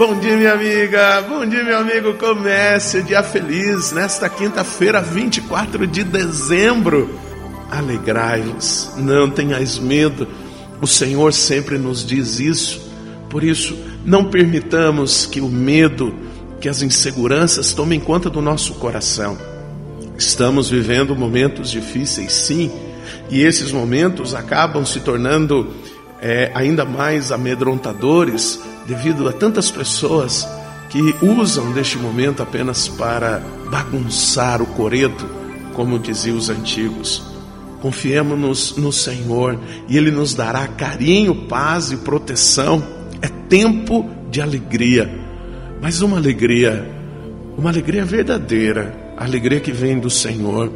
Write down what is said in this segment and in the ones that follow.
Bom dia, minha amiga. Bom dia, meu amigo. Comece o dia feliz nesta quinta-feira, 24 de dezembro. Alegrai-vos, não tenhais medo. O Senhor sempre nos diz isso. Por isso, não permitamos que o medo, que as inseguranças tomem conta do nosso coração. Estamos vivendo momentos difíceis, sim, e esses momentos acabam se tornando é, ainda mais amedrontadores devido a tantas pessoas que usam deste momento apenas para bagunçar o coreto, como diziam os antigos. Confiemos no Senhor e Ele nos dará carinho, paz e proteção. É tempo de alegria, mas uma alegria, uma alegria verdadeira, a alegria que vem do Senhor.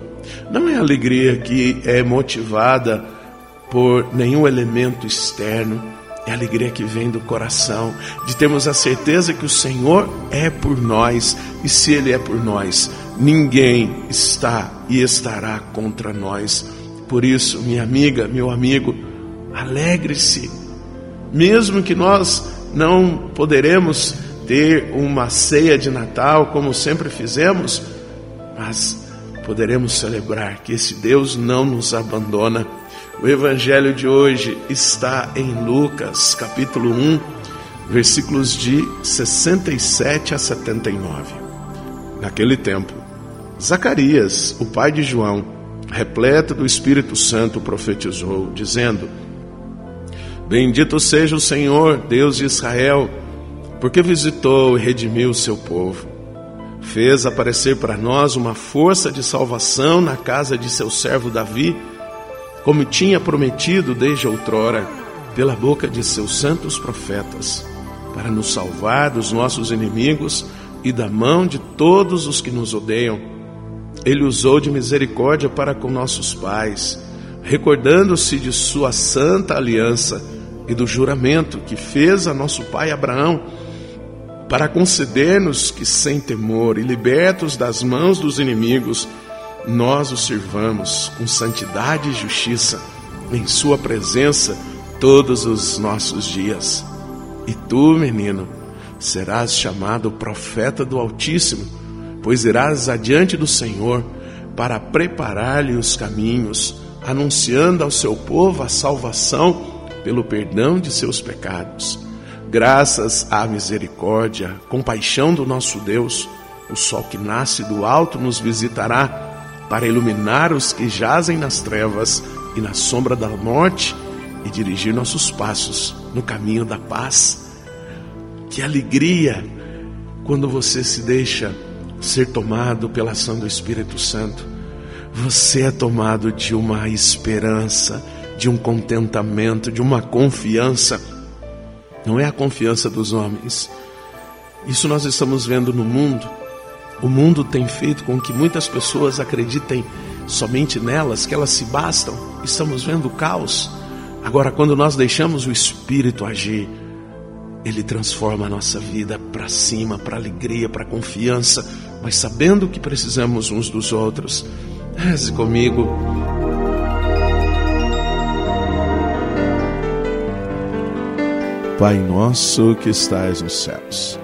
Não é alegria que é motivada por nenhum elemento externo, é a alegria que vem do coração, de termos a certeza que o Senhor é por nós, e se Ele é por nós, ninguém está e estará contra nós. Por isso, minha amiga, meu amigo, alegre-se, mesmo que nós não poderemos ter uma ceia de Natal como sempre fizemos, mas poderemos celebrar que esse Deus não nos abandona o evangelho de hoje está em Lucas, capítulo 1, versículos de 67 a 79. Naquele tempo, Zacarias, o pai de João, repleto do Espírito Santo, profetizou, dizendo: Bendito seja o Senhor, Deus de Israel, porque visitou e redimiu o seu povo. Fez aparecer para nós uma força de salvação na casa de seu servo Davi como tinha prometido desde outrora, pela boca de seus santos profetas, para nos salvar dos nossos inimigos e da mão de todos os que nos odeiam. Ele usou de misericórdia para com nossos pais, recordando-se de sua santa aliança e do juramento que fez a nosso pai Abraão, para conceder-nos que, sem temor e libertos das mãos dos inimigos, nós o sirvamos com santidade e justiça em Sua presença todos os nossos dias. E tu, menino, serás chamado profeta do Altíssimo, pois irás adiante do Senhor para preparar-lhe os caminhos, anunciando ao seu povo a salvação pelo perdão de seus pecados. Graças à misericórdia, compaixão do nosso Deus, o sol que nasce do alto nos visitará para iluminar os que jazem nas trevas e na sombra da morte e dirigir nossos passos no caminho da paz. Que alegria quando você se deixa ser tomado pela ação do Espírito Santo. Você é tomado de uma esperança, de um contentamento, de uma confiança. Não é a confiança dos homens. Isso nós estamos vendo no mundo o mundo tem feito com que muitas pessoas acreditem somente nelas, que elas se bastam. Estamos vendo o caos. Agora, quando nós deixamos o Espírito agir, ele transforma a nossa vida para cima, para alegria, para confiança, mas sabendo que precisamos uns dos outros. Reze comigo. Pai nosso que estais nos céus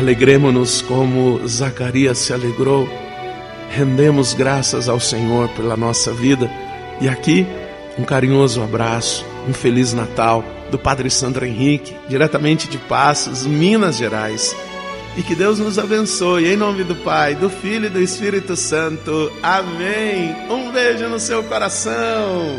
Alegremos-nos como Zacarias se alegrou. Rendemos graças ao Senhor pela nossa vida. E aqui, um carinhoso abraço, um Feliz Natal do Padre Sandro Henrique, diretamente de Passos, Minas Gerais. e que Deus nos abençoe. Em nome do Pai, do Filho e do Espírito Santo. Amém. Um beijo no seu coração.